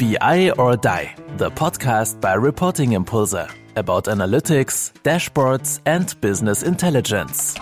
BI or Die, the podcast by Reporting Impulse about analytics, dashboards, and business intelligence.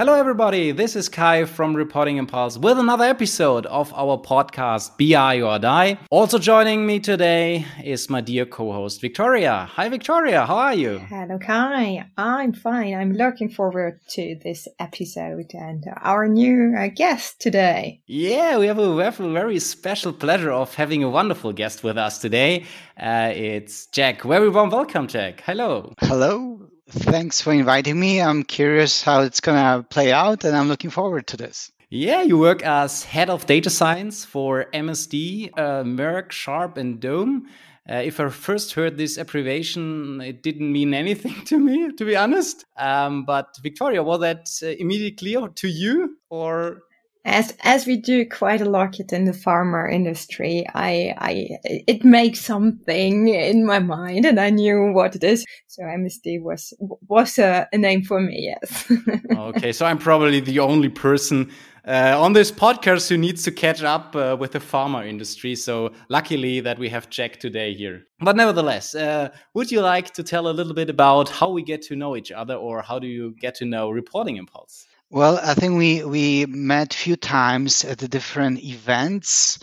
Hello, everybody. This is Kai from Reporting Impulse with another episode of our podcast, BI or Die. Also joining me today is my dear co host, Victoria. Hi, Victoria. How are you? Hello, Kai. I'm fine. I'm looking forward to this episode and our new uh, guest today. Yeah, we have, a, we have a very special pleasure of having a wonderful guest with us today. Uh, it's Jack. Very warm welcome, Jack. Hello. Hello. Thanks for inviting me. I'm curious how it's going to play out, and I'm looking forward to this. Yeah, you work as head of data science for MSD, uh, Merck, Sharp, and Dohme. Uh, if I first heard this abbreviation, it didn't mean anything to me, to be honest. Um, but Victoria, was that uh, immediately clear to you, or as as we do quite a lot in the pharma industry, I I it makes something in my mind, and I knew what it is. So MSD was was a, a name for me. Yes. okay, so I'm probably the only person uh, on this podcast who needs to catch up uh, with the pharma industry. So luckily that we have Jack today here. But nevertheless, uh, would you like to tell a little bit about how we get to know each other, or how do you get to know Reporting Impulse? Well, I think we we met a few times at the different events,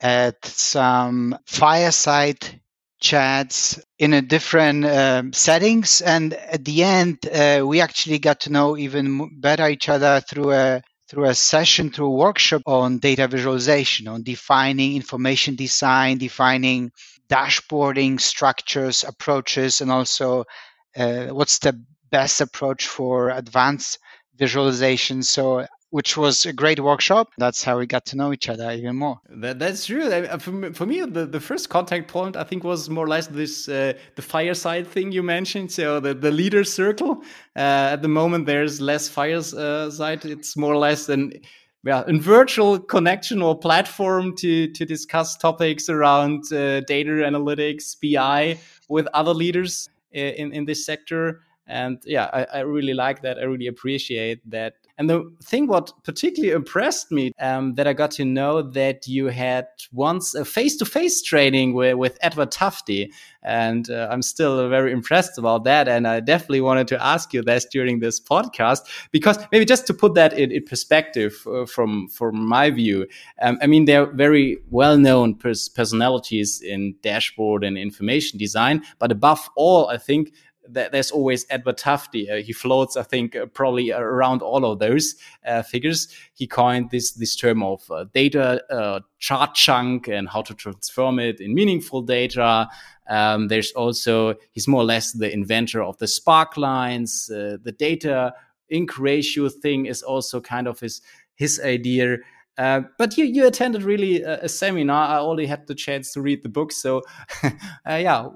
at some fireside chats in a different uh, settings, and at the end, uh, we actually got to know even better each other through a through a session, through a workshop on data visualization, on defining information design, defining dashboarding structures, approaches, and also uh, what's the best approach for advanced visualization. So which was a great workshop. That's how we got to know each other even more. That, that's true. For, for me, the, the first contact point, I think, was more or less this uh, the fireside thing you mentioned. So the, the leader circle. Uh, at the moment, there's less fireside. It's more or less an yeah, a virtual connection or platform to to discuss topics around uh, data analytics, BI with other leaders uh, in in this sector and yeah I, I, really like that. I really appreciate that. And the thing what particularly impressed me um, that i got to know that you had once a face-to-face training with, with edward tufte. And uh, i'm still very impressed about that. And i definitely wanted to ask you this during this podcast because maybe just to put that in, in perspective uh, from from my view um, i mean they're very well-known pers personalities in dashboard and information design. But above all i think there's always Edward Tufte. Uh, he floats, I think, uh, probably around all of those uh, figures. He coined this this term of uh, data uh, chart junk and how to transform it in meaningful data. Um, there's also he's more or less the inventor of the spark lines. The data ink ratio thing is also kind of his his idea. Uh, but you, you attended really a, a, seminar. I only had the chance to read the book. So, uh, yeah,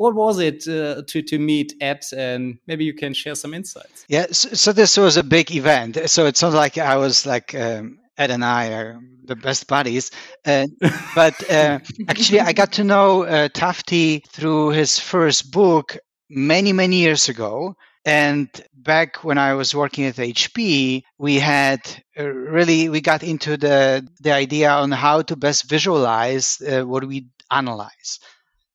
what was it uh, to to meet at and maybe you can share some insights. Yeah so, so this was a big event. So it sounds like i was like um, ed and i are the best buddies. Uh, but uh, actually i got to know uh, tufte through his first book many many years ago. And back when I was working at HP, we had uh, really we got into the the idea on how to best visualize uh, what we analyze.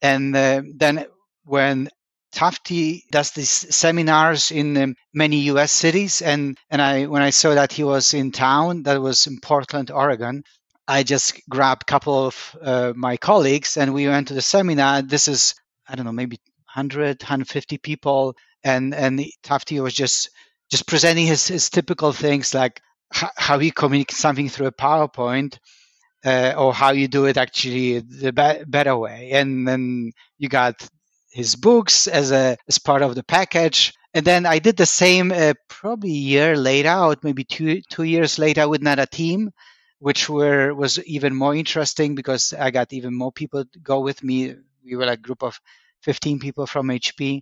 And uh, then when Tufte does these seminars in um, many U.S. cities, and and I when I saw that he was in town, that was in Portland, Oregon. I just grabbed a couple of uh, my colleagues and we went to the seminar. This is I don't know maybe 100, 150 people, and and Tufte was just just presenting his, his typical things like how he communicates something through a PowerPoint. Uh, or how you do it actually the be- better way, and then you got his books as a as part of the package. And then I did the same uh, probably a year later, or maybe two two years later with another team, which were was even more interesting because I got even more people to go with me. We were a group of 15 people from HP.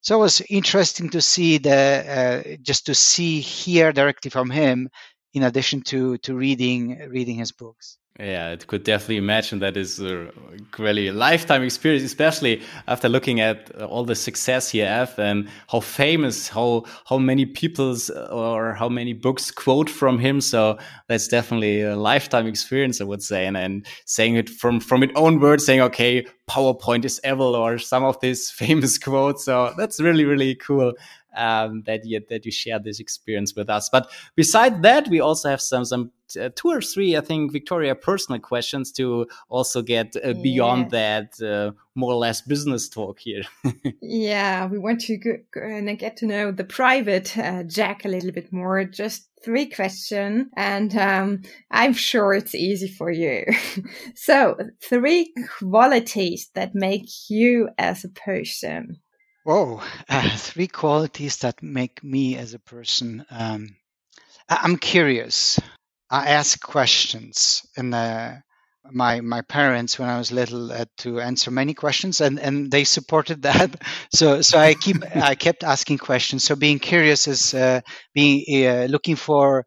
So it was interesting to see the uh, just to see hear directly from him in addition to to reading reading his books. Yeah, it could definitely imagine that is a really a lifetime experience, especially after looking at all the success he have and how famous, how how many people's or how many books quote from him. So that's definitely a lifetime experience, I would say. And and saying it from from its own words, saying okay, PowerPoint is evil, or some of these famous quotes. So that's really really cool um, that you that you share this experience with us. But beside that, we also have some some uh, two or three, I think, Victoria personal questions to also get uh, beyond that uh, more or less business talk here. yeah, we want to go, go and get to know the private uh, Jack a little bit more. Just three questions, and um, I'm sure it's easy for you. so, three qualities that make you as a person. Whoa, uh, three qualities that make me as a person. Um, I- am curious. I ask questions, and uh, my my parents, when I was little, had to answer many questions, and, and they supported that. So so I keep I kept asking questions. So being curious is uh, being uh, looking for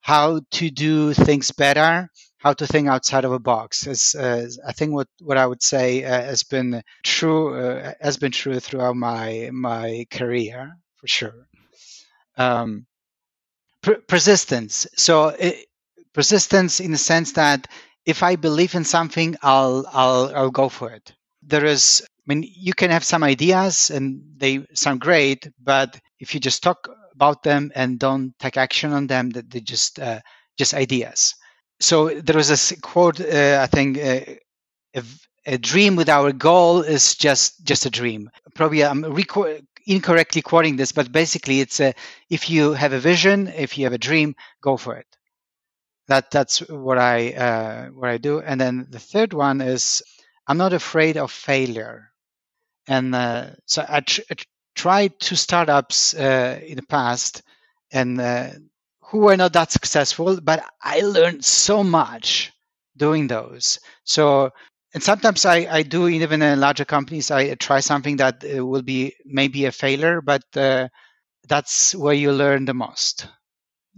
how to do things better how to think outside of a box is uh, I think what, what I would say uh, has been true uh, has been true throughout my my career for sure. Um, persistence. So it, persistence in the sense that if I believe in something, I'll I'll I'll go for it. There is. I mean, you can have some ideas and they sound great, but if you just talk about them and don't take action on them, that they just uh, just ideas so there was a quote uh, i think uh, a, a, dream without a goal is just just a dream probably i'm reco- incorrectly quoting this but basically it's a, if you have a vision if you have a dream go for it that that's what i uh, what i do and then the third one is i'm not afraid of failure and uh, so I, tr- I, tried two startups uh, in the past and uh, who were not that successful, but I learned so much doing those. So, and sometimes I, I do even in larger companies, I try something that uh, will be maybe a failure, but uh, that's where you learn the most.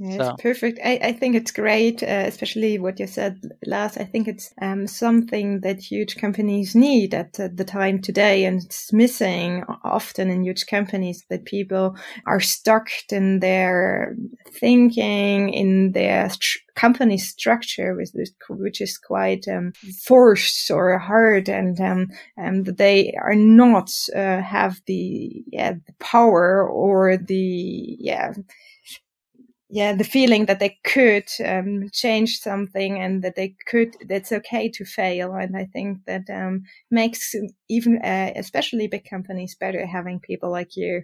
It's so. perfect. I, I think it's great, uh, especially what you said last. I think it's um, something that huge companies need at uh, the time today, and it's missing often in huge companies that people are stuck in their thinking, in their st- company structure, which, which is quite um, forced or hard, and um, and they are not uh, have the yeah the power or the yeah yeah, the feeling that they could um, change something and that they could, that's okay to fail. And I think that um, makes even, uh, especially big companies, better having people like you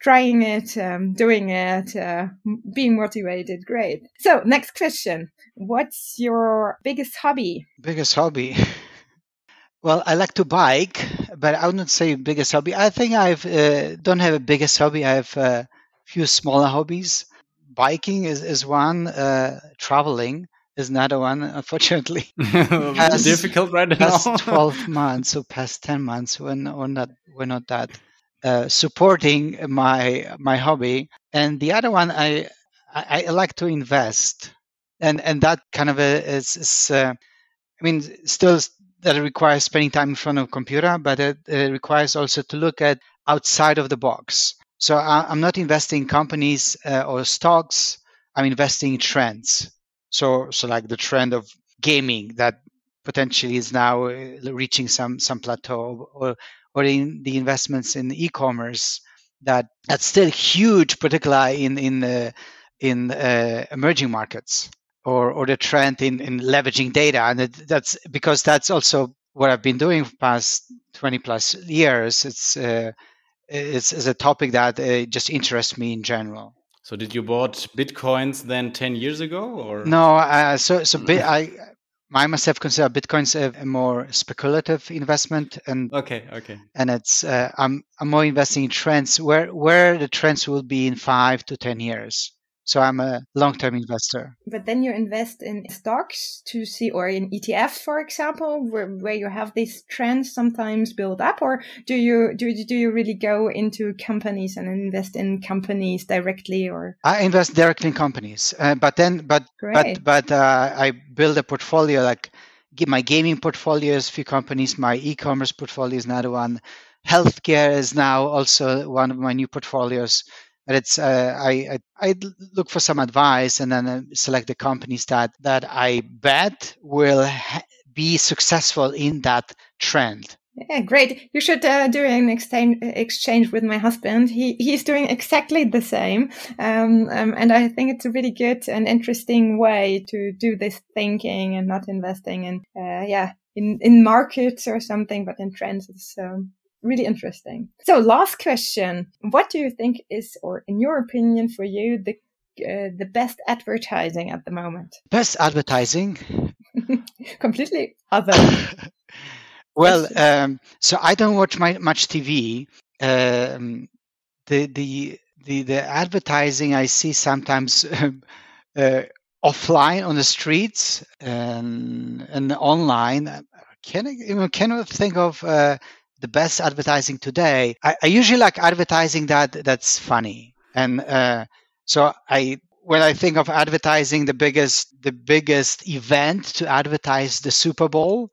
trying it, um, doing it, uh, being motivated. Great. So, next question What's your biggest hobby? Biggest hobby? Well, I like to bike, but I would not say biggest hobby. I think I've uh, don't have a biggest hobby. I have a few smaller hobbies biking is, is one, uh, traveling is another one, unfortunately. past, difficult right past now. 12 months or past 10 months, we're not, we're not, we're not that uh, supporting my my hobby. And the other one, I, I, I like to invest. And, and that kind of a, is, is uh, I mean, still that requires spending time in front of a computer, but it, it requires also to look at outside of the box. So I, am not investing in companies uh, or stocks. I'm investing in trends. So so like the trend of gaming that potentially is now uh, reaching some some plateau, or or in the investments in e-commerce that that's still huge, particularly in in in uh, emerging markets, or or the trend in in leveraging data, and that's because that's also what I've been doing for past 20 plus years. It's uh, is, is a topic that uh, just interests me in general. So did you bought bitcoins then 10 years ago or No, uh, so so bit, I I myself consider bitcoins a, a, more speculative investment and Okay, okay. And it's uh, I'm I'm more investing in trends where where the trends will be in 5 to 10 years. So I'm a long-term investor. But then you invest in stocks to see, or in ETFs, for example, where, where you have these trends sometimes build up, or do you do do you really go into companies and invest in companies directly, or? I invest directly in companies, uh, but then but Great. but but uh, I build a portfolio like my gaming portfolio is a few companies, my e-commerce portfolio is another one. Healthcare is now also one of my new portfolios. It's uh, I, I, I look for some advice and then uh, select the companies that that I bet will ha- be successful in that trend. Yeah, great. You should uh, do an exchange exchange with my husband. He he's doing exactly the same, um, um, and I think it's a really good and interesting way to do this thinking and not investing in uh, yeah in in markets or something, but in trends. So really interesting. So, last question: What do you think is, or in your opinion, for you, the uh, the best advertising at the moment? Best advertising? Completely other. Well, um, so I don't watch my, much TV. Um, the the the the advertising I see sometimes uh, offline on the streets and and online. Can I even cannot think of uh, the best advertising today. I, I, usually like advertising that that's funny, and uh, so I when I think of advertising, the biggest the biggest event to advertise the Super Bowl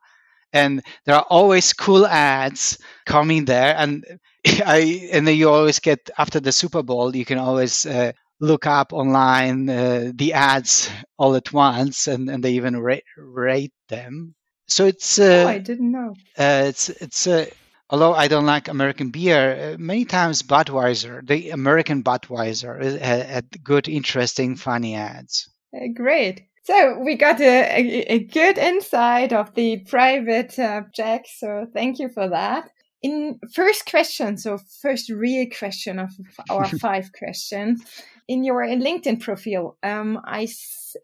and there are always cool ads coming there and i and then you always get after the super bowl you can always uh, look up online uh, the ads all at once and, and they even rate, rate them so it's uh, oh, i didn't know uh, it's it's uh, although i don't like american beer uh, many times budweiser the american budweiser had good interesting funny ads great so we got a, a, a, good insight of the private uh, Jack. So thank you for that. In first question, so first real question of our five questions. In your LinkedIn profile, um, I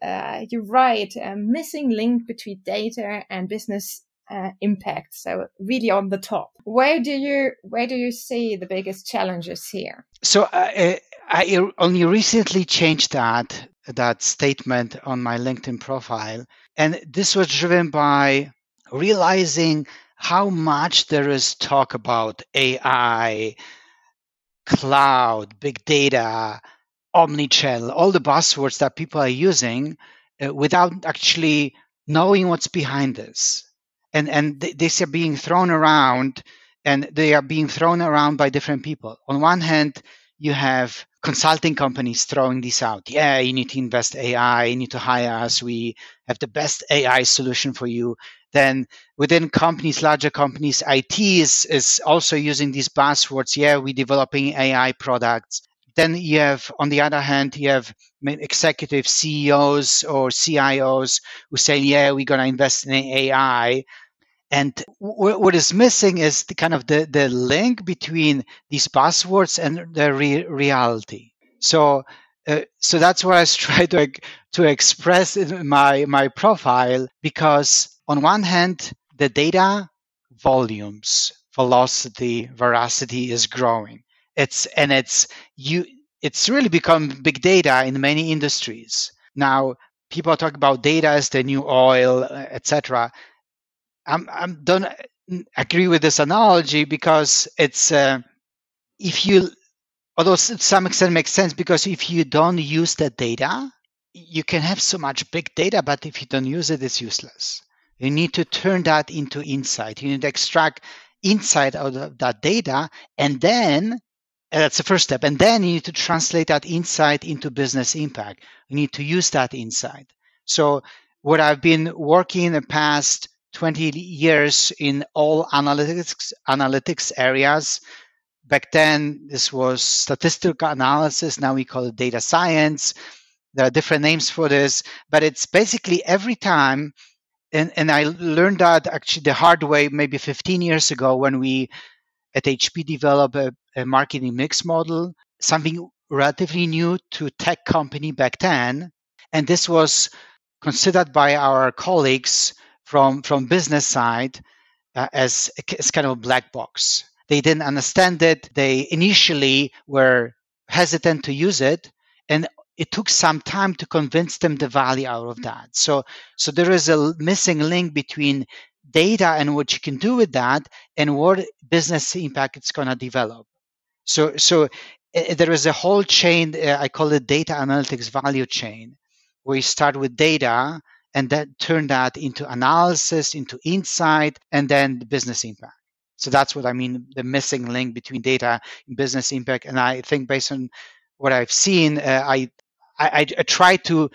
uh, you write a missing link between data and business uh, impact. So really on the top. Where do you where do you see the biggest challenges here? So uh, I only recently changed that that statement on my LinkedIn profile. And this was driven by realizing how much there is talk about AI, cloud, big data, omnichannel, all the buzzwords that people are using uh, without actually knowing what's behind this. And, and th- these are being thrown around and they are being thrown around by different people. On one hand, you have consulting companies throwing this out. Yeah, you need to invest AI, you need to hire us. We have the best AI solution for you. Then within companies, larger companies, IT is, is also using these buzzwords. Yeah, we're developing AI products. Then you have, on the other hand, you have executive CEOs or CIOs who say, yeah, we're going to invest in AI. And w- what is missing is the kind of the, the link between these buzzwords and the re- reality. So, uh, so that's what I try to to express in my my profile because on one hand, the data volumes, velocity, veracity is growing. It's and it's you. It's really become big data in many industries now. People talk about data as the new oil, uh, etc. I'm, I'm don't agree with this analogy because it's uh, if you although to some extent makes sense because if you don't use the data you can have so much big data but if you don't use it it's useless. You need to turn that into insight. You need to extract insight out of that data and then and that's the first step and then you need to translate that insight into business impact. You need to use that insight. So what i've been working in the past 20 years in all analytics analytics areas. Back then, this was statistical analysis. Now we call it data science. There are different names for this, but it's basically every time. And, and I learned that actually the hard way maybe 15 years ago when we at HP developed a, a marketing mix model, something relatively new to tech company back then. And this was considered by our colleagues from from business side uh, as kind of a black box. They didn't understand it. They initially were hesitant to use it, and it took some time to convince them the value out of that. So, so there is a missing link between data and what you can do with that and what business impact it's going to develop. So, so uh, there is a whole chain. Uh, I call it data analytics value chain, where you start with data and then turn that into analysis, into insight, and then the business impact. So that's what I mean the missing link between data and business impact. And I think based on what I've seen, uh, I, I, I try to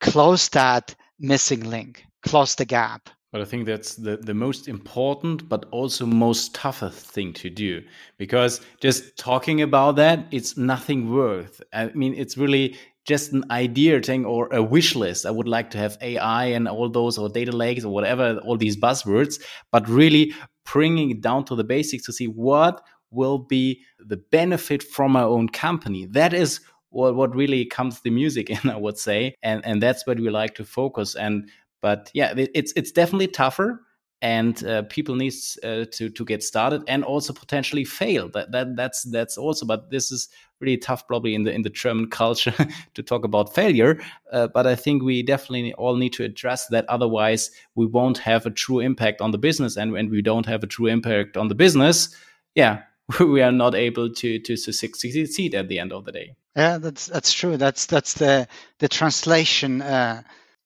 close that missing link, close the gap. But I think that's the, the most important, but also most toughest thing to do because just talking about that, it's nothing worth. I mean, it's really just an idea thing or a wish list. I would like to have AI and all those or data lakes or whatever, all these buzzwords, but really bringing it down to the basics to see what will be the benefit from my own company. That is what, what really comes the music in, I would say. And, and that's what we like to focus. And, but yeah, it's, it's definitely tougher and uh, people needs uh, to to get started and also potentially fail. That, that that's that's also but this is really tough probably in the in the german culture to talk about failure uh, but i think we definitely all need to address that. Otherwise we won't have a true impact on the business and when we don't have a true impact on the business yeah we are not able to to, to succeed at the end of the day. Yeah that's that's true. That's that's the the translation uh,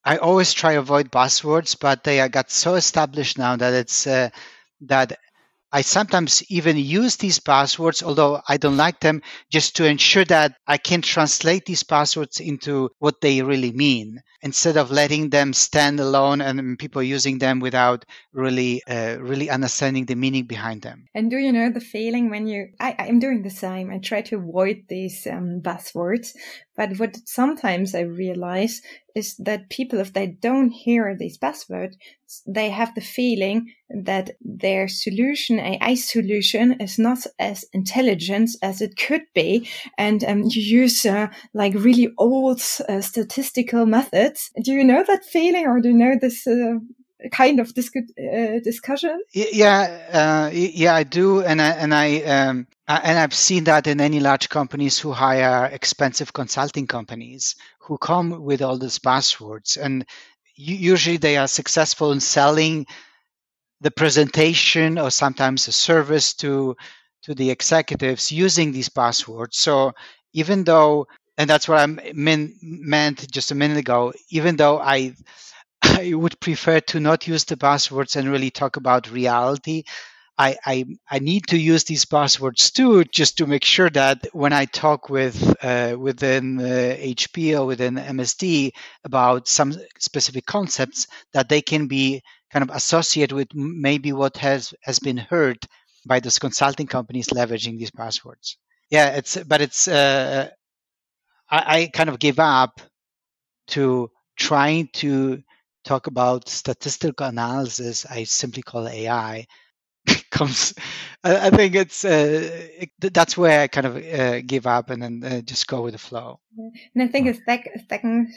I always try to avoid buzzwords, but they got so established now that it's uh, that I sometimes even use these buzzwords, although I don't like them, just to ensure that I can translate these buzzwords into what they really mean instead of letting them stand alone and people using them without really, uh, really understanding the meaning behind them. And do you know the feeling when you, I, I'm doing the same. I try to avoid these um, buzzwords, but what sometimes I realize is that people, if they don't hear these buzzwords, they have the feeling that their solution, AI solution, is not as intelligent as it could be. And um, you use uh, like really old uh, statistical methods. Do you know that feeling or do you know this? Uh, kind of dis- uh, discussion yeah uh, yeah i do and i and i um, Uh, and i've seen that in any large companies who hire expensive consulting companies who come with all these buzzwords. And usually they are successful in selling the presentation or sometimes a service to to the executives using these buzzwords. So even though and that's what i mean, meant just a minute ago even though i i would prefer to not use the buzzwords and really talk about reality I, I, I need to use these buzzwords too, just to make sure that when I talk with uh, within uh, HP or within MSD about some specific concepts, that they can be kind of associated with maybe what has has been heard by those consulting companies leveraging these buzzwords. Yeah, it's but it's uh, I, I kind of give up to trying to talk about statistical analysis. I simply call AI comes. I, I think it's uh, it, that's where I kind of uh, give up and then uh, just go with the flow. And I think a second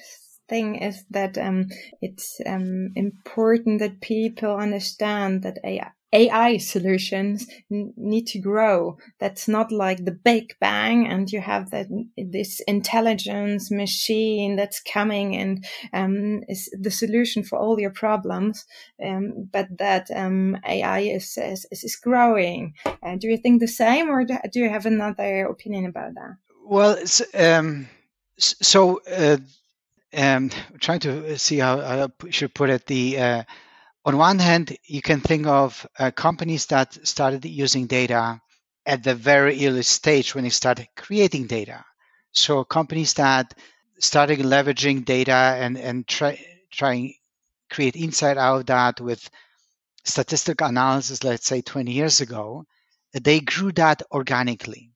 thing is that um, it's um, important that people understand that AI, AI solutions need to grow. That's not like the big bang and you have that this intelligence machine that's coming and um, is the solution for all your problems. Um, but that um, AI is, is, is growing. Uh, do you think the same, or do you have another opinion about that? Well, um, so uh, um, trying to see how I should put it. The uh, on one hand, you can think of uh, companies that started using data at the very early stage when they started creating data. So companies that started leveraging data and and try, trying create insight out of that with statistical analysis, let's say 20 years ago, they grew that organically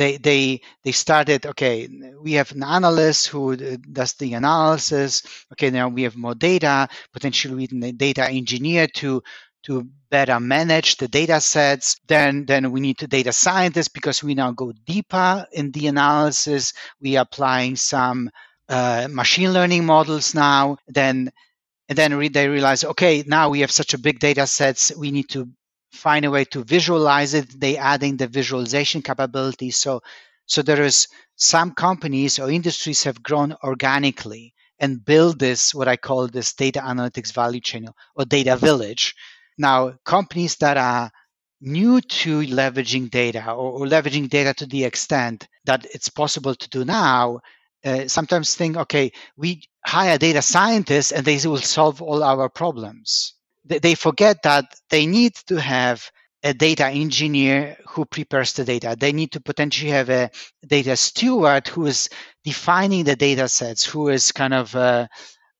they they they started okay we have an analyst who does the analysis. Okay now we have more data potentially we need a data engineer to to better manage the data sets. Then then we need a data scientist because we now go deeper in the analysis. We are applying some uh, machine learning models now. Then and then re- they realize okay now we have such a big data sets we need to find a way to visualize it they adding the visualization capability so So there is some companies or industries have grown organically and build this what I call this data analytics value chain or data village. Now, companies that are new to leveraging data or, or leveraging data to the extent that it's possible to do now uh, sometimes think, okay, we hire data scientists and they will solve all our problems. They, forget that they need to have a data engineer who prepares the data. They need to potentially have a data steward who is defining the data sets, who is kind of uh,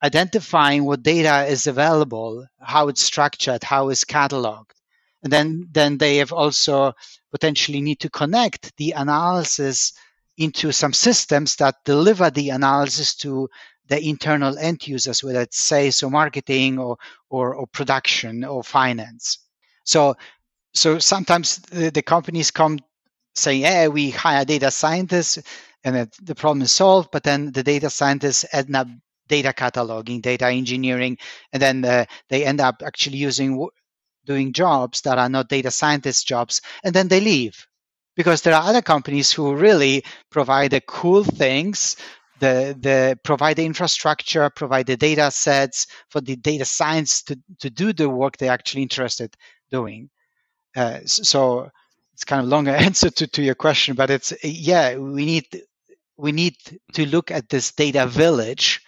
identifying what data is available, how it's structured, how it's cataloged. And then, then they have also potentially need to connect the analysis into some systems that deliver the analysis to the internal end users, whether it's sales or marketing or, or, or production or finance. So, so sometimes the, the companies come saying, "Hey, we hire data scientists, and the problem is solved." But then the data scientists end up data cataloging, data engineering, and then uh, they end up actually using doing jobs that are not data scientist jobs, and then they leave because there are other companies who really provide the cool things the, the provide the infrastructure provide the data sets for the data science to, to do the work they're actually interested doing. Uh, so it's kind of longer answer to, to your question but it's yeah we need we need to look at this data village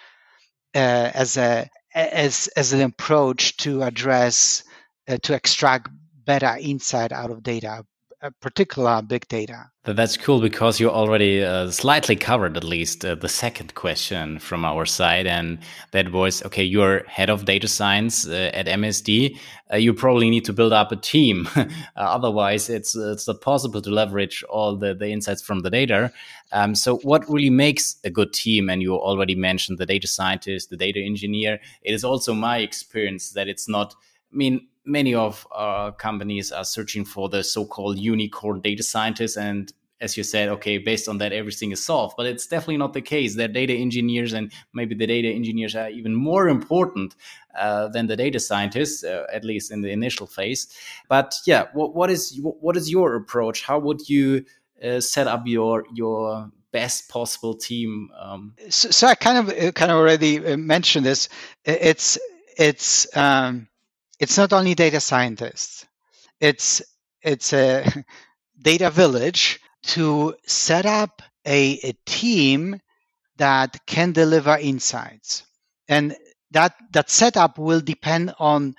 uh, as a as as an approach to address uh, to extract better insight out of data particular big data. That's cool because you already uh, slightly covered at least uh, the second question from our side, and that was okay. You're head of data science uh, at MSD. Uh, you probably need to build up a team, uh, otherwise it's it's not possible to leverage all the the insights from the data. Um, so, what really makes a good team? And you already mentioned the data scientist, the data engineer. It is also my experience that it's not. I mean, many of our companies are searching for the so-called unicorn data scientists and as you said okay based on that everything is solved. But it's definitely not the case they're data engineers and maybe the data engineers are even more important uh, than the data scientists uh, at least in the initial phase. But yeah what, what is what is your approach? How would you uh, set up your your best possible team um, so, so, i kind of uh, kind of already uh, mentioned this. It's it's um it's not only data scientists. It's it's a data village to set up a, a team that can deliver insights. And that that setup will depend on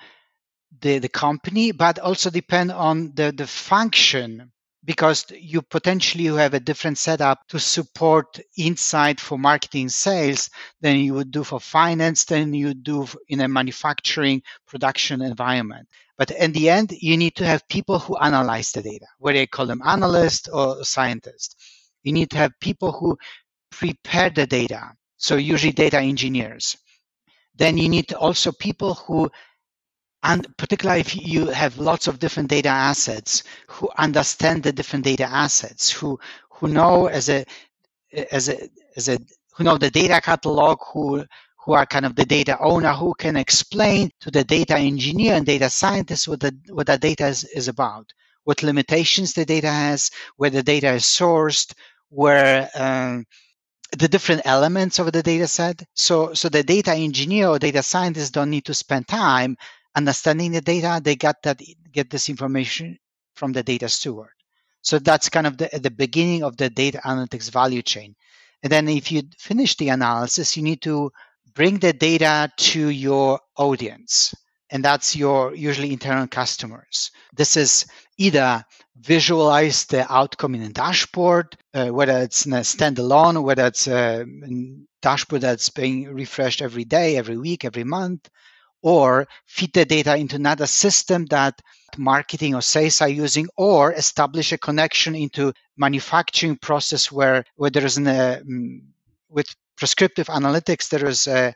the, the company but also depend on the, the function because you potentially have a different setup to support insight for marketing sales than you would do for finance than you do in a manufacturing production environment. But in the end you need to have people who analyze the data whether you call them analysts or scientists. You need to have people who prepare the data so usually data engineers. Then you need also people who and particularly if you have lots of different data assets who understand the different data assets who who know as a as a as a who know the data catalog who who are kind of the data owner who can explain to the data engineer and data scientist what the what that data is, is about what limitations the data has where the data is sourced where um, the different elements of the data set. So so the data engineer or data scientist don't need to spend time understanding the data, they got that get this information from the data steward. So that's kind of the, the beginning of the data analytics value chain. And then if you finish the analysis, you need to bring the data to your audience. And that's your usually internal customers. This is either visualize the outcome in a dashboard, uh, whether it's in a standalone, whether it's a dashboard that's being refreshed every day, every week, every month, or feed the data into another system that marketing or sales are using or establish a connection into manufacturing process where where there is an uh, mm, with prescriptive analytics there is a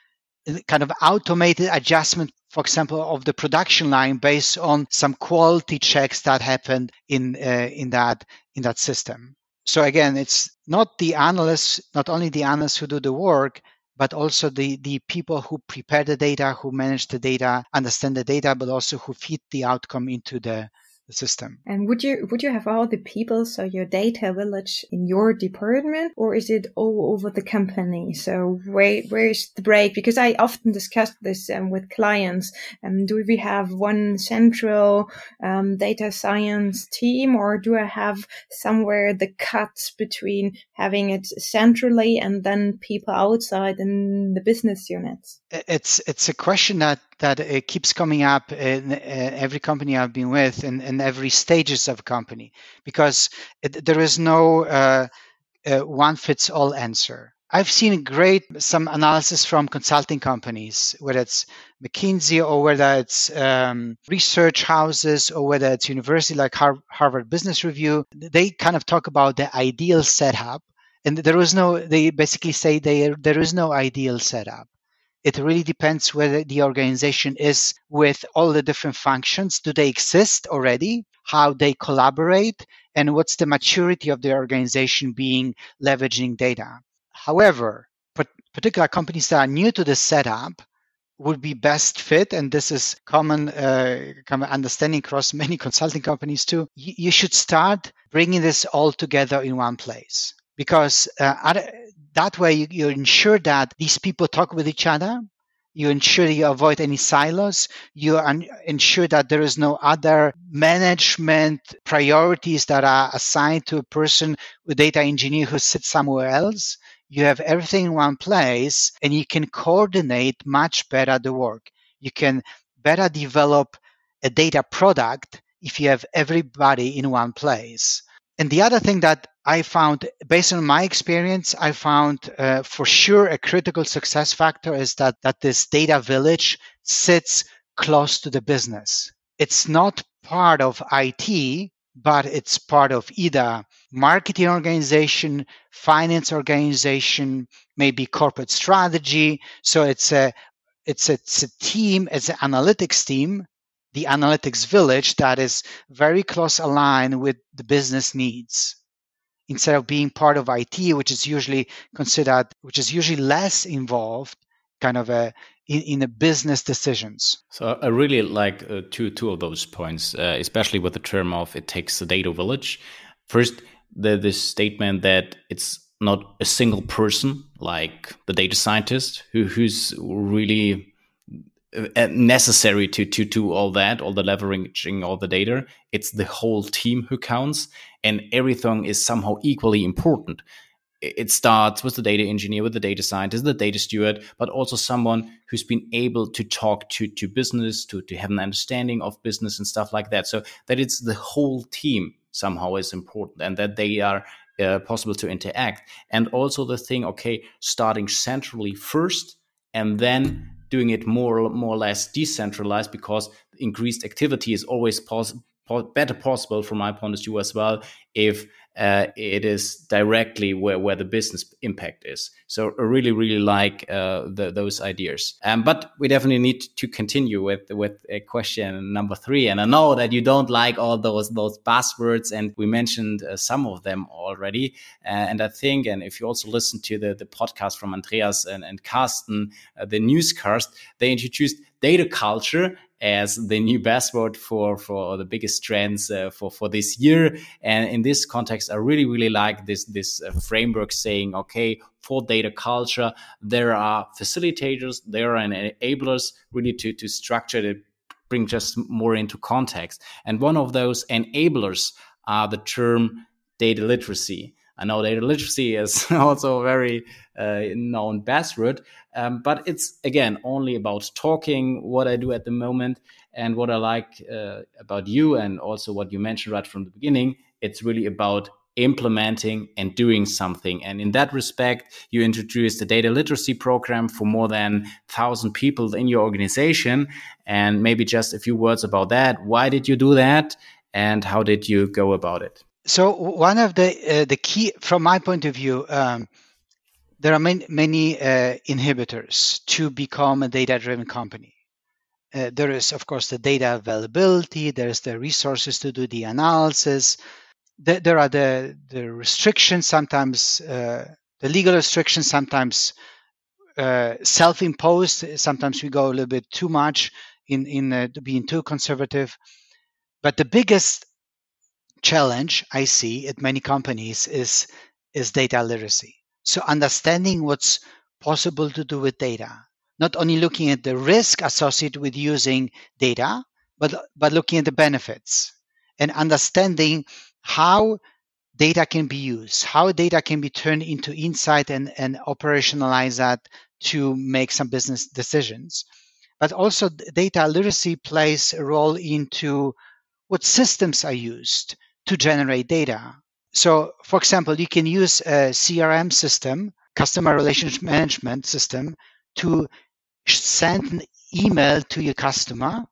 kind of automated adjustment for example of the production line based on some quality checks that happened in uh, in that in that system. So again it's not the analysts not only the analysts who do the work but also the, the people who prepare the data, who manage the data, understand the data, but also who feed the outcome into the the system. And would you would you have all the people, so your data village in your department, or is it all over the company? So where where is the break? Because I often discuss this um, with clients. Um, do we have one central um, data science team, or do I have somewhere the cuts between having it centrally and then people outside in the business units? It's it's a question that that it keeps coming up in uh, every company I've been with, in, in every stages of a company, because it, there is no uh, uh, one fits all answer. I've seen great some analysis from consulting companies, whether it's McKinsey or whether it's um, research houses or whether it's university like Har- Harvard Business Review. They kind of talk about the ideal setup, and there is no. They basically say they, there is no ideal setup it really depends whether the organization is with all the different functions. Do they exist already? How they collaborate? And what's the maturity of the organization being leveraging data? However, particular companies that are new to the setup would be best fit, and this is common, uh, common understanding across many consulting companies too. You, you should start bringing this all together in one place because uh, other, that way, you, you ensure that these people talk with each other. You ensure you avoid any silos. You ensure that there is no other management priorities that are assigned to a person, a data engineer who sits somewhere else. You have everything in one place and you can coordinate much better the work. You can better develop a data product if you have everybody in one place. And the other thing that I found, based on my experience, I found uh, for sure a critical success factor is that that this data village sits close to the business. It's not part of IT, but it's part of either marketing organization, finance organization, maybe corporate strategy. So it's a it's a, it's a team, it's an analytics team, the analytics village that is very close aligned with the business needs instead of being part of IT, which is usually considered, which is usually less involved, kind of a in, in the business decisions. So I really like uh, two two of those points, uh, especially with the term of it takes a data village. First, the this statement that it's not a single person like the data scientist who who's really uh, necessary to to do all that, all the leveraging all the data. It's the whole team who counts, and everything is somehow equally important. It starts with the data engineer, with the data scientist, the data steward, but also someone who's been able to talk to to business, to to have an understanding of business and stuff like that. So that it's the whole team somehow is important, and that they are uh, possible to interact. And also the thing, okay, starting centrally first, and then doing it more more or less decentralized because increased activity is always possible better possible from my point of view as well if uh, it is directly where, where the business impact is. So I really, really like uh, the, those ideas. Um, but we definitely need to continue with with question number three. And I know that you don't like all those those buzzwords, and we mentioned uh, some of them already. Uh, and I think, and if you also listen to the, the podcast from Andreas and, and Carsten, uh, the newscast, they introduced data culture as the new buzzword for for the biggest trends uh, for for this year. And in this context, I really really like this this uh, framework saying, okay, for data culture, there are facilitators, there are enablers, really to to structure it, bring just more into context. And one of those enablers are the term data literacy. I know data literacy is also a very uh, known buzzword, um, but it's again only about talking. What I do at the moment and what I like uh, about you, and also what you mentioned right from the beginning, it's really about implementing and doing something. And in that respect, you introduced a data literacy program for more than 1,000 people in your organization. And maybe just a few words about that. Why did you do that? And how did you go about it? So one of the uh, the key, from my point of view, um, there are many, many uh, inhibitors to become a data-driven company. Uh, there is, of course, the data availability. There's the resources to do the analysis. The, there are the the restrictions. Sometimes uh, the legal restrictions. Sometimes uh, self-imposed. Sometimes we go a little bit too much in in uh, being too conservative But the biggest challenge I see at many companies is is data literacy. So understanding what's possible to do with data, not only looking at the risk associated with using data, but but looking at the benefits and understanding how data can be used, how data can be turned into insight and, and operationalize that to make some business decisions. But also data literacy plays a role into what systems are used to generate data. So, for example, you can use a CRM system, customer relationship management system, to send an email to your customer.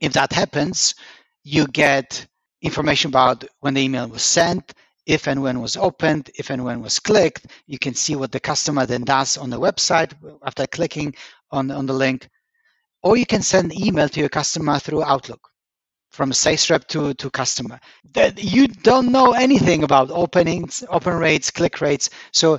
If that happens, you get information about when the email was sent, if and when was opened, if and when was clicked. You can see what the customer then does on the website after clicking on, on the link. Or you can send email to your customer through Outlook from sales rep to, to customer. That you don't know anything about openings, open rates, click rates. So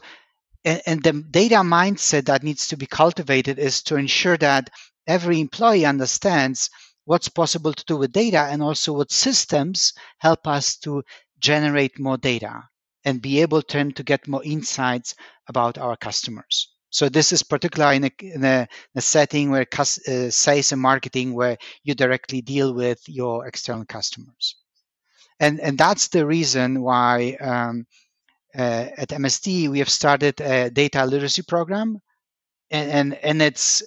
and, and the data mindset that needs to be cultivated is to ensure that every employee understands what's possible to do with data and also what systems help us to generate more data and be able to, to get more insights about our customers. So this is particularly in a, in a, a setting where uh, sales and marketing, where you directly deal with your external customers, and and that's the reason why um, uh, at MSD we have started a data literacy program, and and, and it's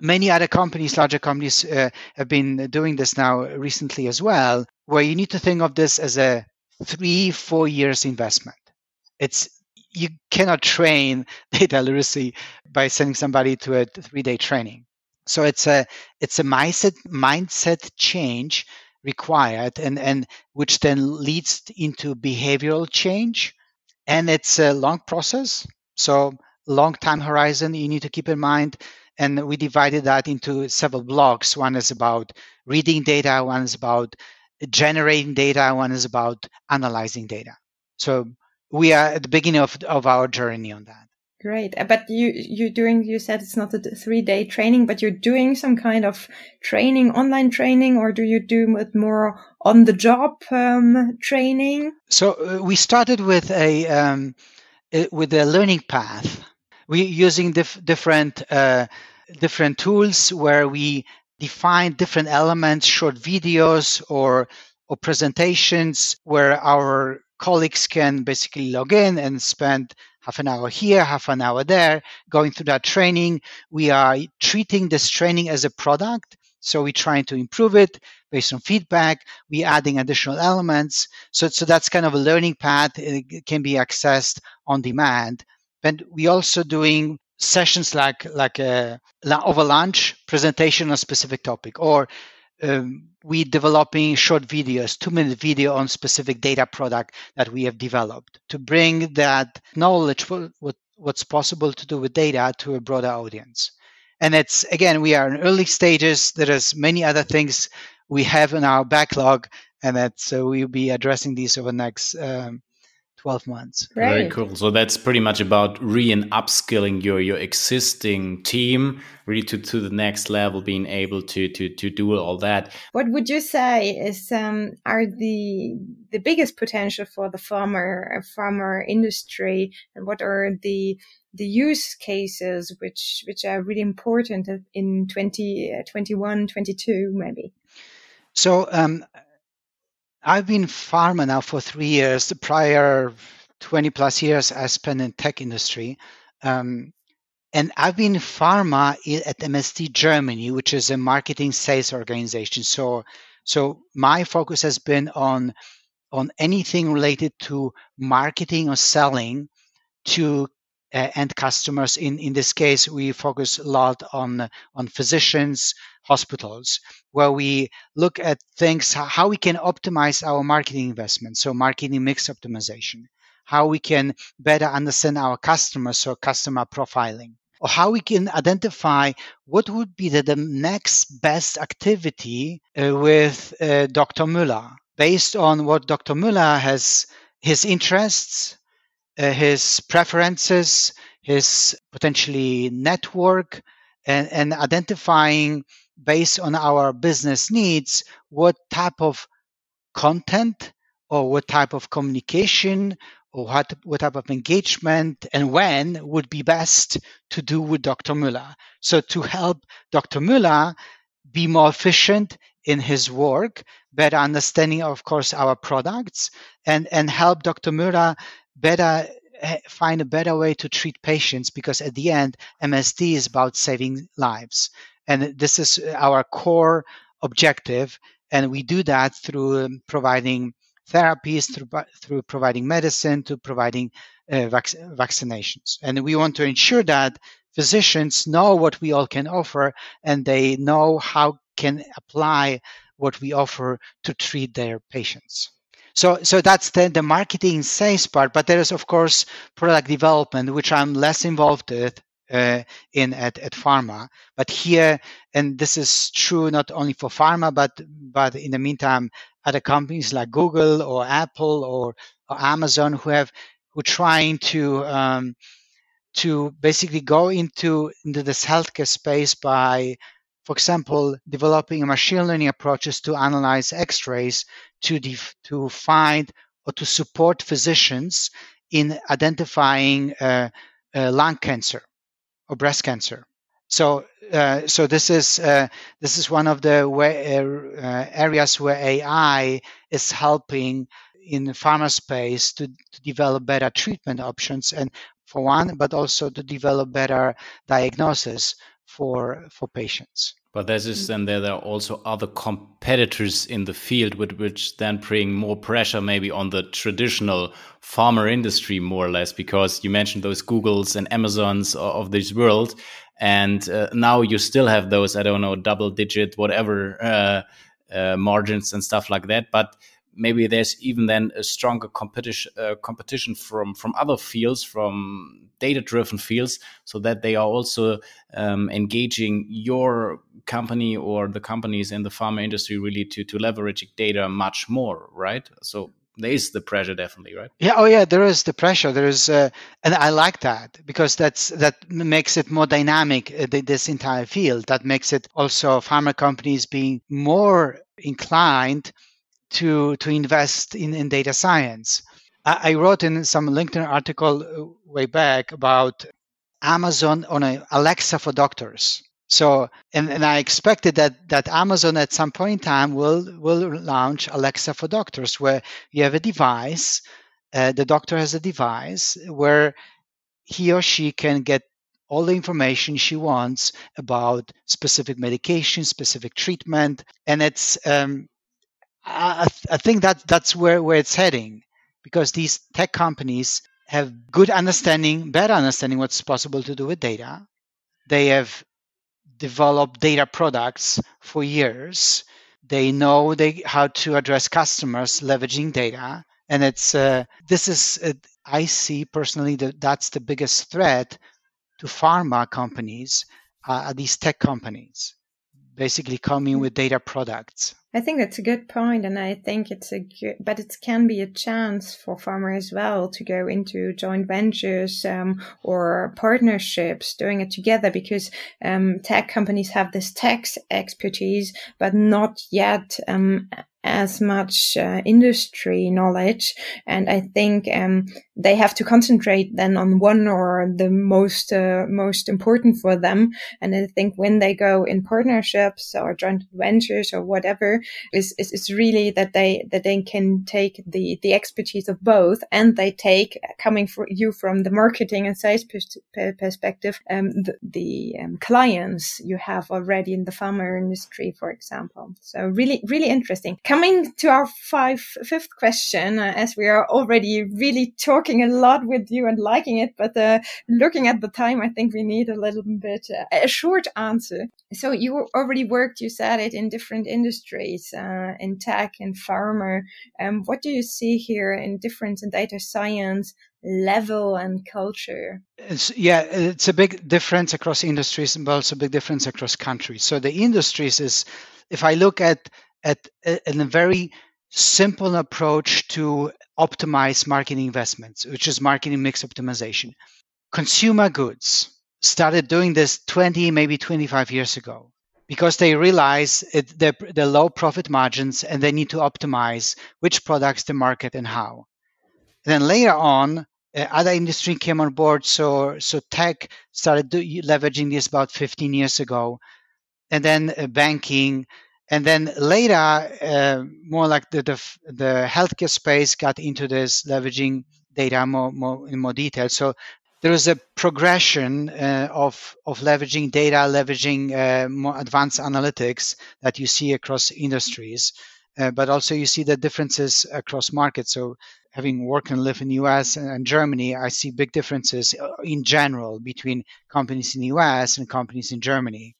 many other companies, larger companies, uh, have been doing this now recently as well, where you need to think of this as a three, four years investment. It's you cannot train data literacy by sending somebody to a three day training. So it's a it's a mindset mindset change required and, and which then leads into behavioral change. And it's a long process. So long time horizon you need to keep in mind. And we divided that into several blocks. One is about reading data, one is about generating data, one is about analyzing data. So we are at the beginning of, of our journey on that. Great. Uh, but you, you're doing, you said it's not a three day training, but you're doing some kind of training, online training, or do you do it more on the job um, training? So uh, we started with a, um, uh, with a learning path. We're using dif- different, uh, different tools where we define different elements, short videos or, or presentations where our colleagues can basically log in and spend half an hour here, half an hour there, going through that training. We are treating this training as a product. So we're trying to improve it based on feedback. We're adding additional elements. So, so that's kind of a learning path. It can be accessed on demand. And we're also doing sessions like like a over lunch presentation on a specific topic or um, we developing short videos, two minute video on specific data product that we have developed to bring that knowledge, what, what, what's possible to do with data to a broader audience. And it's, again, we are in early stages. There is many other things we have in our backlog and that so we'll be addressing these over the next um, 12 months. Right. Very cool. So that's pretty much about re and upskilling your your existing team really to, to the next level, being able to to to do all that. What would you say is um, are the the biggest potential for the pharma pharma industry, and what are the the use cases which which are really important in 2021 20, 22 maybe so um, I've been pharma now for three years. The prior 20 plus years I spent in tech industry. Um, and I've been pharma at MSD Germany, which is a marketing sales organization. So, so my focus has been on on anything related to marketing or selling to uh, end customers. In in this case, we focus a lot on on physicians, hospitals, where we look at things how we can optimize our marketing investment, So marketing mix optimization, how we can better understand our customers, so customer profiling, or how we can identify what would be the, the next best activity uh, with uh, Dr. Müller based on what Dr. Müller has his interests uh, his preferences, his potentially network, and, and identifying based on our business needs what type of content or what type of communication or what, what type of engagement and when would be best to do with Dr. Müller. So to help Dr. Müller be more efficient in his work, better understanding, of course, our products, and, and help Dr. Müller better find a better way to treat patients because at the end, MSD is about saving lives. And this is our core objective. And we do that through um, providing therapies, through, through providing medicine, to providing uh, vac- vaccinations. And we want to ensure that physicians know what we all can offer and they know how can apply what we offer to treat their patients. So, so that's the, the marketing sales part, but there is of course product development, which I'm less involved with uh, in at, at pharma. But here, and this is true not only for pharma, but but in the meantime, other companies like Google or Apple or, or Amazon who have who are trying to um, to basically go into into this healthcare space by for example, developing machine learning approaches to analyze X-rays to def- to find or to support physicians in identifying uh, uh, lung cancer or breast cancer. So, uh, so this is uh, this is one of the way, uh, uh, areas where AI is helping in the pharma space to, to develop better treatment options, and for one, but also to develop better diagnosis for for patients. But there's this, then there are also other competitors in the field, with which then bring more pressure maybe on the traditional pharma industry, more or less, because you mentioned those Googles and Amazons of this world, and uh, now you still have those, I don't know, double digit whatever uh, uh, margins and stuff like that, but maybe there's even then a stronger competition uh, competition from from other fields from data driven fields so that they are also um, engaging your company or the companies in the pharma industry really to to leverage data much more right? So there is the pressure definitely right? Yeah oh yeah there is the pressure. There is uh, and i like that because that's that makes it more dynamic uh, this entire field. That makes it also pharma companies being more inclined to to invest in, in data science. I, I wrote in some LinkedIn article uh, way back about Amazon on a Alexa for doctors. So, and, and I expected that that Amazon at some point in time will will launch Alexa for doctors, where you have a device, uh, the doctor has a device where he or she can get all the information she wants about specific medication, specific treatment, and it's um, I, I think that that's where, where it's heading because these tech companies have good understanding, better understanding what's possible to do with data. They have developed data products for years. They know they how to address customers leveraging data, and it's uh, this is uh, I see personally that that's the biggest threat to pharma companies, uh, these tech companies, basically coming with data products. I think that's a good point, and I think it's a good, but it can be a chance for pharmas as well to go into joint ventures um, or partnerships, doing it together because um, tech companies have this tax expertise, but not yet um, as much uh, industry knowledge. And I think um, they have to concentrate then on one or the most uh, most important for them. And I think when they go in partnerships or joint ventures or whatever, is is really that they that they can take the the expertise of both, and they take coming for you from the marketing and sales perspective, um, the, the um, clients you have already in the pharma industry, for example. So really really interesting coming to our five, fifth question, uh, as we are already really talking a lot with you and liking it, but uh, looking at the time, I think we need a little bit uh, a short answer. So you already worked, you said it in different industries, uh, in tech and pharma. Um, what do you see here in difference in data science? level and culture it's, yeah it's a big difference across industries but also a big difference across countries so the industries is if i look at at, at a very simple approach to optimize marketing investments, which is marketing mix optimization. Consumer goods, started doing this 20, maybe 25 years ago because they realize it, the, the low profit margins and they need to optimize which products to market and how. Then later on, uh, other industry came on board. So, so tech started do, leveraging this about 15 years ago, and then uh, banking, and then later, uh, more like the, the, the healthcare space got into this leveraging data more, more in more detail. So there is a progression uh, of of leveraging data, leveraging uh, more advanced analytics that you see across industries, uh, but also you see the differences across markets. So having worked and lived in the US and Germany, I see big differences uh, in general between companies in the US and companies in Germany,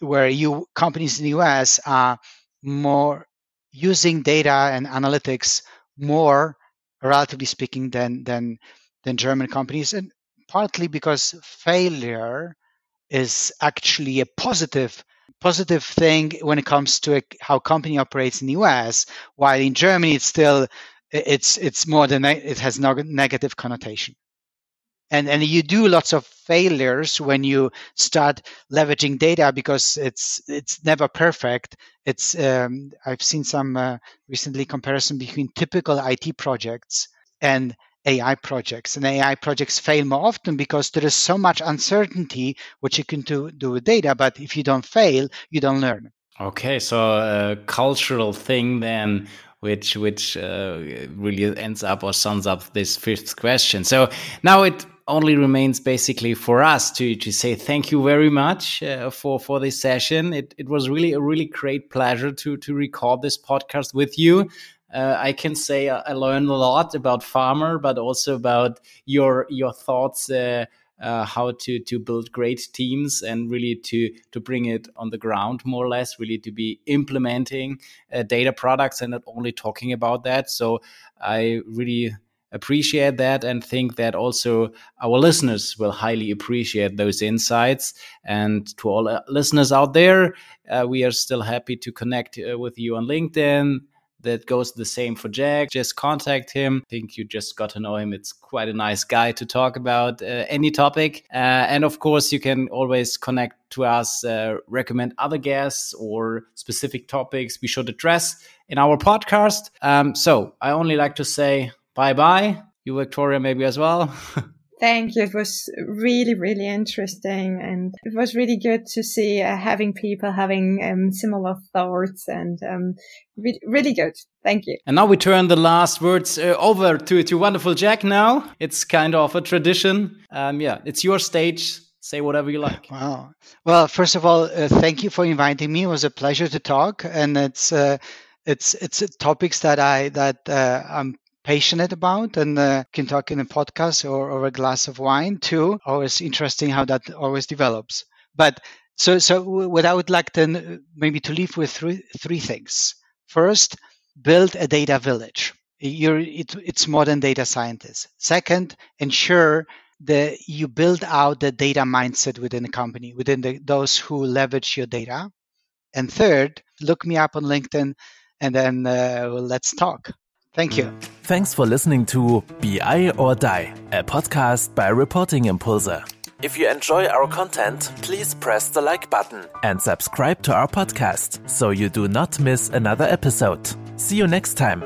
where you companies in the US are more using data and analytics more, relatively speaking, than than than German companies, and partly because failure is actually a positive positive thing when it comes to a, how company operates in the US, while in Germany it's still it's it's more than it has no negative connotation and and you do lots of failures when you start leveraging data because it's it's never perfect. It's um, i've seen some uh, recently comparison between typical it projects and ai projects. And ai projects fail more often because there is so much uncertainty what you can do, do with data. But if you don't fail you don't learn. Okay so a cultural thing then which which uh, really ends up or sums up this fifth question. So now it only remains basically for us to to say thank you very much uh, for for this session. It it was really a really great pleasure to to record this podcast with you. Uh, I can say I learned a lot about Pharma, but also about your your thoughts uh, uh, how to to build great teams and really to to bring it on the ground more or less really to be implementing uh, data products and not only talking about that so i really appreciate that and think that also our listeners will highly appreciate those insights and to all uh, listeners out there uh, we are still happy to connect uh, with you on linkedin that goes the same for Jack. Just contact him. I think you just got to know him. It's quite a nice guy to talk about uh, any topic. Uh, and of course, you can always connect to us, uh, recommend other guests or specific topics we should address in our podcast. Um, so I only like to say bye bye. You, Victoria, maybe as well. Thank you. It was really, really interesting. And it was really good to see uh, having people having um, similar thoughts and um, re- really good. Thank you. And now we turn the last words uh, over to, to wonderful Jack now. It's kind of a tradition. Um, yeah, it's your stage. Say whatever you like. Wow. Well, first of all, uh, thank you for inviting me. It was a pleasure to talk. And it's, uh, it's, it's topics that I, that uh, I'm passionate about and uh, can talk in a podcast or over a glass of wine too. Always interesting how that always develops. But so, so what I would like then uh, maybe to leave with three, three things. First, build a data village. You're, it, it's modern data scientists. Second, ensure that you build out the data mindset within the company, within the, those who leverage your data. And third, look me up on LinkedIn and then uh, let's talk. Thank you. Thanks for listening to BI or Die, a podcast by Reporting Impulse. If you enjoy our content, please press the like button and subscribe to our podcast so you do not miss another episode. See you next time.